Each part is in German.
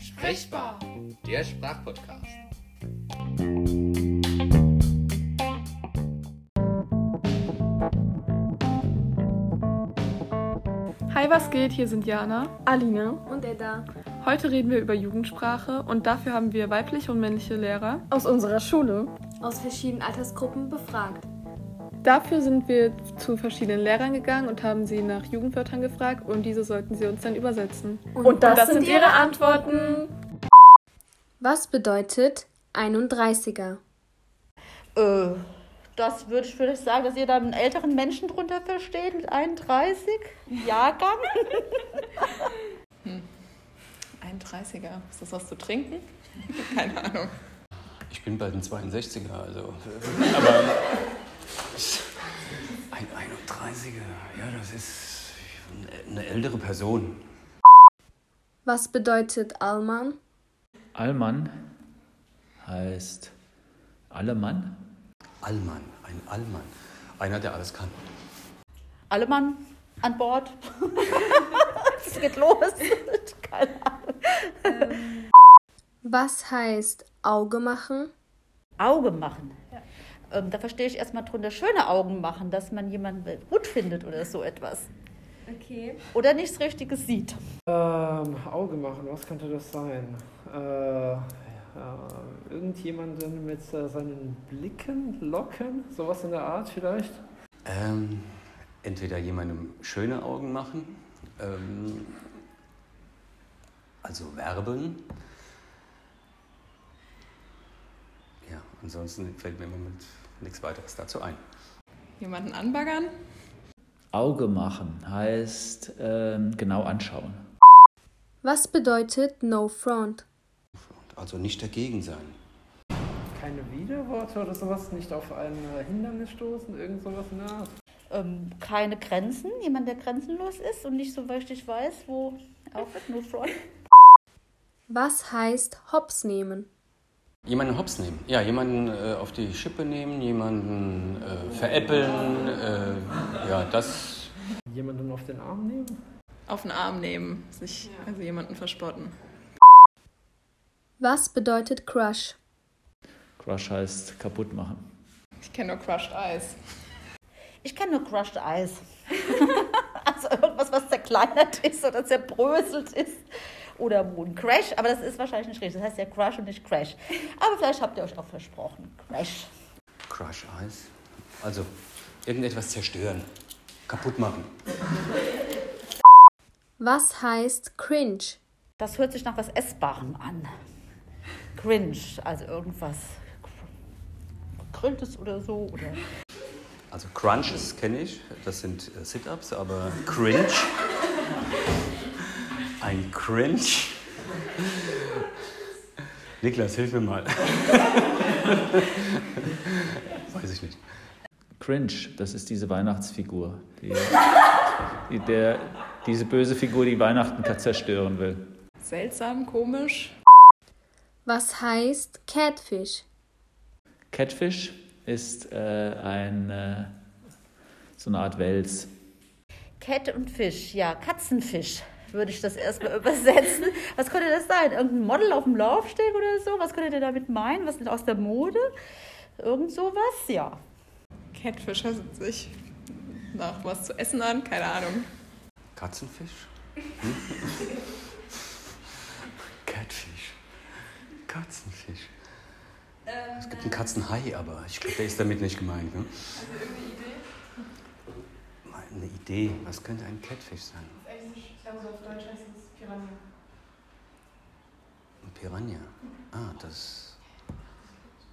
Sprechbar, der Sprachpodcast. Hi, was geht? Hier sind Jana. Alina und Edda Heute reden wir über Jugendsprache und dafür haben wir weibliche und männliche Lehrer. aus unserer Schule aus verschiedenen Altersgruppen befragt. Dafür sind wir zu verschiedenen Lehrern gegangen und haben sie nach Jugendwörtern gefragt und diese sollten sie uns dann übersetzen. Und, das sind ihre Antworten. Was bedeutet 31er? Äh, das würde ich vielleicht sagen, dass ihr da einen älteren Menschen drunter versteht mit 31 Jahrgang. 31er. Ist das was zu trinken? Keine Ahnung. Ich bin bald ein 62er, also. Aber. Ein 31er, ja, das ist eine ältere Person. Was bedeutet Allmann? Allmann heißt Allemann. Allmann, ein Allmann. Einer, der alles kann. Alle Mann an Bord. Es geht los. Keine Ahnung. Was heißt Auge machen? Auge machen. Ähm, da verstehe ich erstmal drunter schöne Augen machen, dass man jemanden gut findet oder so etwas. Okay. Oder nichts Richtiges sieht. Ähm, Auge machen, was könnte das sein? Äh, ja, irgendjemanden mit äh, seinen Blicken locken? Sowas in der Art vielleicht? Ähm, entweder jemandem schöne Augen machen, ähm, also werben. Ja, ansonsten fällt mir im Moment nichts weiteres dazu ein. Jemanden anbaggern? Auge machen heißt ähm, genau anschauen. Was bedeutet No Front? Also nicht dagegen sein. Keine Widerworte oder sowas? Nicht auf ein äh, Hindernis stoßen? Irgend sowas in der Art? Ähm, keine Grenzen. Jemand, der grenzenlos ist und nicht so richtig weiß, wo aufhört. Nur Front. Was heißt Hops nehmen? Jemanden hops nehmen. Ja, jemanden äh, auf die Schippe nehmen, jemanden äh, veräppeln. Äh, ja, das. Jemanden auf den Arm nehmen? Auf den Arm nehmen, sich also jemanden verspotten. Was bedeutet Crush? Crush heißt kaputt machen. Ich kenne nur Crushed Eis. Ich kenne nur Crushed Eis. also irgendwas, was zerkleinert ist oder zerbröselt ist. Oder ein Crash, aber das ist wahrscheinlich nicht richtig. Das heißt ja Crush und nicht Crash. Aber vielleicht habt ihr euch auch versprochen. Crash. Crush Eis. Also irgendetwas zerstören, kaputt machen. Was heißt Cringe? Das hört sich nach was Essbarem an. Cringe, also irgendwas Gegrilltes oder so. Oder Also Crunches kenne ich, das sind äh, Sit-Ups, aber Cringe. Ein Cringe. Niklas, hilf mir mal. Weiß ich nicht. Cringe, das ist diese Weihnachtsfigur, die, die der, diese böse Figur, die Weihnachten zerstören will. Seltsam, komisch. Was heißt Catfish? Catfish ist äh, ein, äh, so eine Art Wels. Cat und Fisch, ja, Katzenfisch würde ich das erstmal übersetzen. Was könnte das sein? Irgendein Model auf dem Laufsteg oder so? Was könntet ihr damit meinen? Was ist aus der Mode? Irgend sowas? Ja. Catfish hört sich nach was zu essen an, keine Ahnung. Katzenfisch? Hm? Catfish. Katzenfisch. Es gibt einen Katzenhai, aber ich glaube, der ist damit nicht gemeint. Ne? Mal Eine Idee, was könnte ein Catfish sein? Ich glaube, so auf Deutsch heißt es Piranha. Piranha. Ah, das.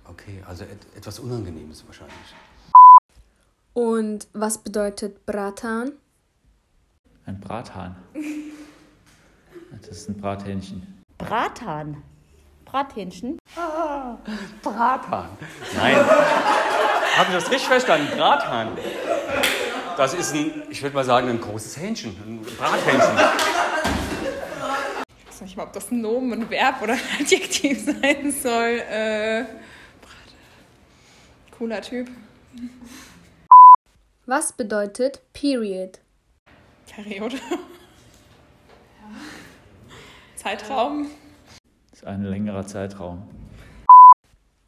Okay, also et etwas Unangenehmes wahrscheinlich. Und was bedeutet Bratan? Ein Brathahn. Das ist ein Brathähnchen. Bratan. Brathähnchen. Brathahn. Nein. Habe ich das richtig verstanden? Brathahn. Das ist ein, ich würde mal sagen, ein großes Hähnchen. Ein Brathähnchen. Ich weiß nicht mal, ob das ein Nomen, ein Verb oder ein Adjektiv sein soll. Äh, Cooler Typ. Was bedeutet Period? Periode. Zeitraum. Das ist ein längerer Zeitraum.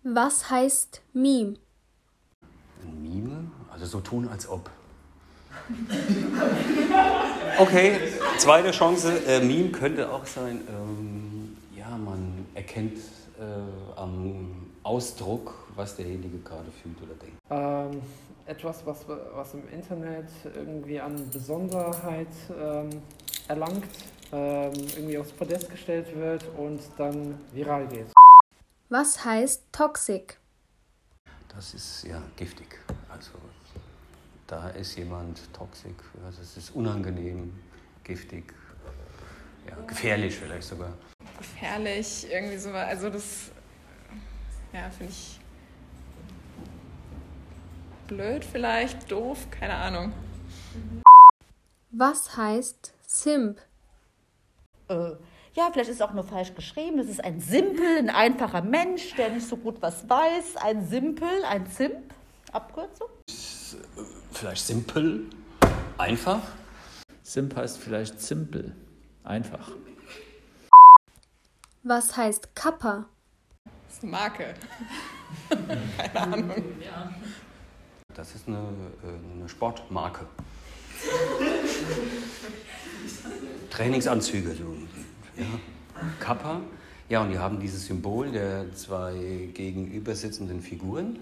Was heißt Meme? Ein Mime? Also so tun, als ob. Okay, zweite Chance. Äh, Meme könnte auch sein, ähm, ja, man erkennt äh, am Ausdruck, was derjenige gerade fühlt oder denkt. Ähm, etwas, was, was im Internet irgendwie an Besonderheit ähm, erlangt, ähm, irgendwie aufs Podest gestellt wird und dann viral geht. Was heißt Toxic? Das ist ja giftig. Also da ist jemand toxisch, also es ist unangenehm, giftig, ja, gefährlich vielleicht sogar. Gefährlich, irgendwie so. Also das, ja, finde ich blöd vielleicht, doof, keine Ahnung. Was heißt Simp? Äh, ja, vielleicht ist es auch nur falsch geschrieben. Es ist ein Simpel, ein einfacher Mensch, der nicht so gut was weiß. Ein Simpel, ein Simp, Abkürzung. Vielleicht simpel, einfach. Simp heißt vielleicht simpel, einfach. Was heißt Kappa? Das ist eine Marke. keine Ahnung. Das ist eine, äh, eine Sportmarke. Trainingsanzüge, so. Ja. Kappa. Ja, und die haben dieses Symbol der zwei gegenüber sitzenden Figuren.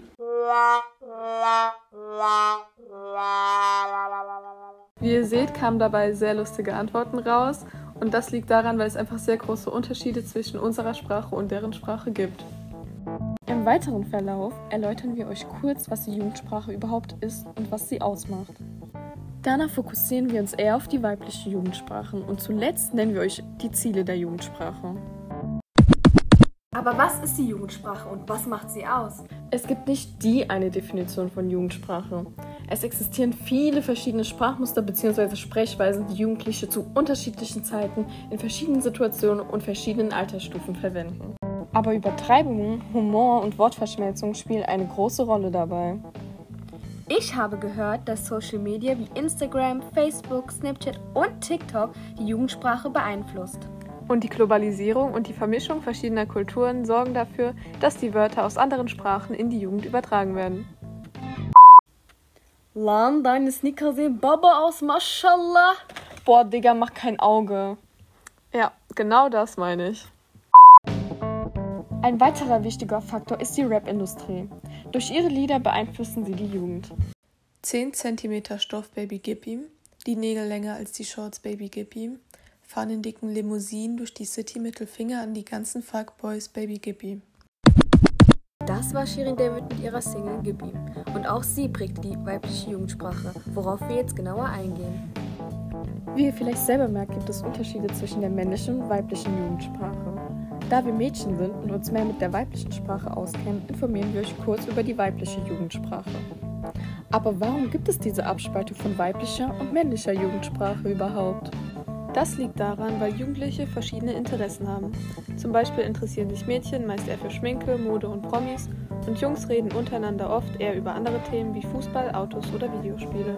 Wie ihr seht, kamen dabei sehr lustige Antworten raus. Und das liegt daran, weil es einfach sehr große Unterschiede zwischen unserer Sprache und deren Sprache gibt. Im weiteren Verlauf erläutern wir euch kurz, was die Jugendsprache überhaupt ist und was sie ausmacht. Danach fokussieren wir uns eher auf die weibliche Jugendsprache und zuletzt nennen wir euch die Ziele der Jugendsprache. Aber was ist die Jugendsprache und was macht sie aus? Es gibt nicht die eine Definition von Jugendsprache. Es existieren viele verschiedene Sprachmuster bzw. Sprechweisen, die Jugendliche zu unterschiedlichen Zeiten in verschiedenen Situationen und verschiedenen Altersstufen verwenden. Aber Übertreibungen, Humor und Wortverschmelzung spielen eine große Rolle dabei. Ich habe gehört, dass Social Media wie Instagram, Facebook, Snapchat und TikTok die Jugendsprache beeinflusst. Und die Globalisierung und die Vermischung verschiedener Kulturen sorgen dafür, dass die Wörter aus anderen Sprachen in die Jugend übertragen werden. Lan, deine Sneaker sehen Baba aus, mashallah. Boah, Digga, mach kein Auge. Ja, genau das meine ich. Ein weiterer wichtiger Faktor ist die Rap-Industrie. Durch ihre Lieder beeinflussen sie die Jugend. 10 cm Stoff Baby Gib ihm, die Nägel länger als die Shorts Baby Gib ihm, fahren in dicken Limousinen durch die City Mittelfinger an die ganzen Fuckboys Baby Gib ihm. Das war Shirin David mit ihrer Single Gib ihm. Und auch sie prägte die weibliche Jugendsprache, worauf wir jetzt genauer eingehen. Wie ihr vielleicht selber merkt, gibt es Unterschiede zwischen der männlichen und weiblichen Jugendsprache. Da wir Mädchen sind und uns mehr mit der weiblichen Sprache auskennen, informieren wir euch kurz über die weibliche Jugendsprache. Aber warum gibt es diese Abspaltung von weiblicher und männlicher Jugendsprache überhaupt? Das liegt daran, weil Jugendliche verschiedene Interessen haben. Zum Beispiel interessieren sich Mädchen meist eher für Schminke, Mode und Promis und Jungs reden untereinander oft eher über andere Themen wie Fußball, Autos oder Videospiele.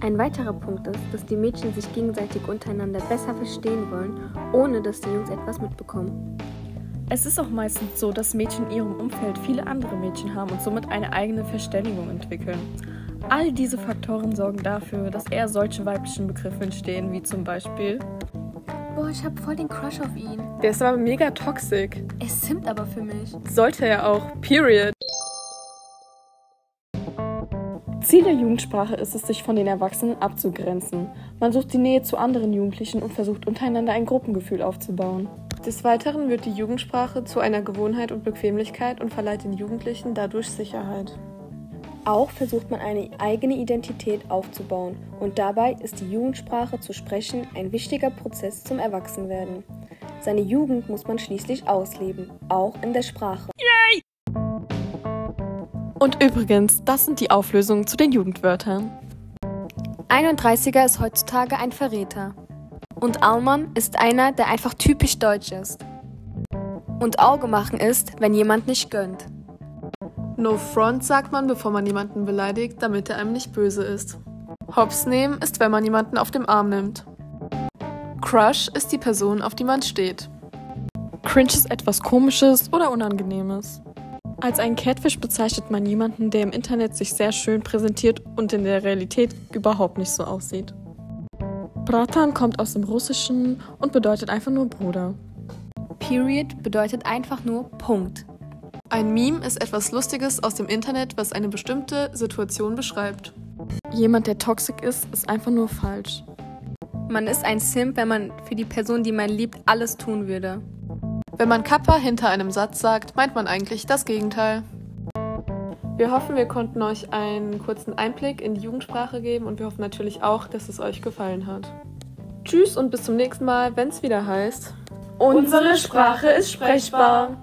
Ein weiterer Punkt ist, dass die Mädchen sich gegenseitig untereinander besser verstehen wollen, ohne dass die Jungs etwas mitbekommen. Es ist auch meistens so, dass Mädchen in ihrem Umfeld viele andere Mädchen haben und somit eine eigene Verständigung entwickeln. All diese Faktoren sorgen dafür, dass eher solche weiblichen Begriffe entstehen, wie zum Beispiel Boah, ich hab voll den Crush auf ihn. Der ist aber mega toxisch. Er simmt aber für mich. Sollte er auch. Period. Ziel der Jugendsprache ist es, sich von den Erwachsenen abzugrenzen. Man sucht die Nähe zu anderen Jugendlichen und versucht untereinander ein Gruppengefühl aufzubauen. Des Weiteren wird die Jugendsprache zu einer Gewohnheit und Bequemlichkeit und verleiht den Jugendlichen dadurch Sicherheit. Auch versucht man eine eigene Identität aufzubauen und dabei ist die Jugendsprache zu sprechen ein wichtiger Prozess zum Erwachsenwerden. Seine Jugend muss man schließlich ausleben, auch in der Sprache. Und übrigens, das sind die Auflösungen zu den Jugendwörtern. 31er ist heutzutage ein Verräter. Und Allmann ist einer, der einfach typisch deutsch ist. Und Auge machen ist, wenn jemand nicht gönnt. No front sagt man, bevor man jemanden beleidigt, damit er einem nicht böse ist. Hops nehmen ist, wenn man jemanden auf dem Arm nimmt. Crush ist die Person, auf die man steht. Cringe ist etwas Komisches oder Unangenehmes. Als einen Catfish bezeichnet man jemanden, der im Internet sich sehr schön präsentiert und in der Realität überhaupt nicht so aussieht. Bratan kommt aus dem Russischen und bedeutet einfach nur Bruder. Period bedeutet einfach nur Punkt. Ein Meme ist etwas Lustiges aus dem Internet, was eine bestimmte Situation beschreibt. Jemand, der toxisch ist, ist einfach nur falsch. Man ist ein Simp, wenn man für die Person, die man liebt, alles tun würde. Wenn man Kappa hinter einem Satz sagt, meint man eigentlich das Gegenteil. Wir hoffen, wir konnten euch einen kurzen Einblick in die Jugendsprache geben und wir hoffen natürlich auch, dass es euch gefallen hat. Tschüss und bis zum nächsten Mal, wenn es wieder heißt. Unsere Sprache ist sprechbar.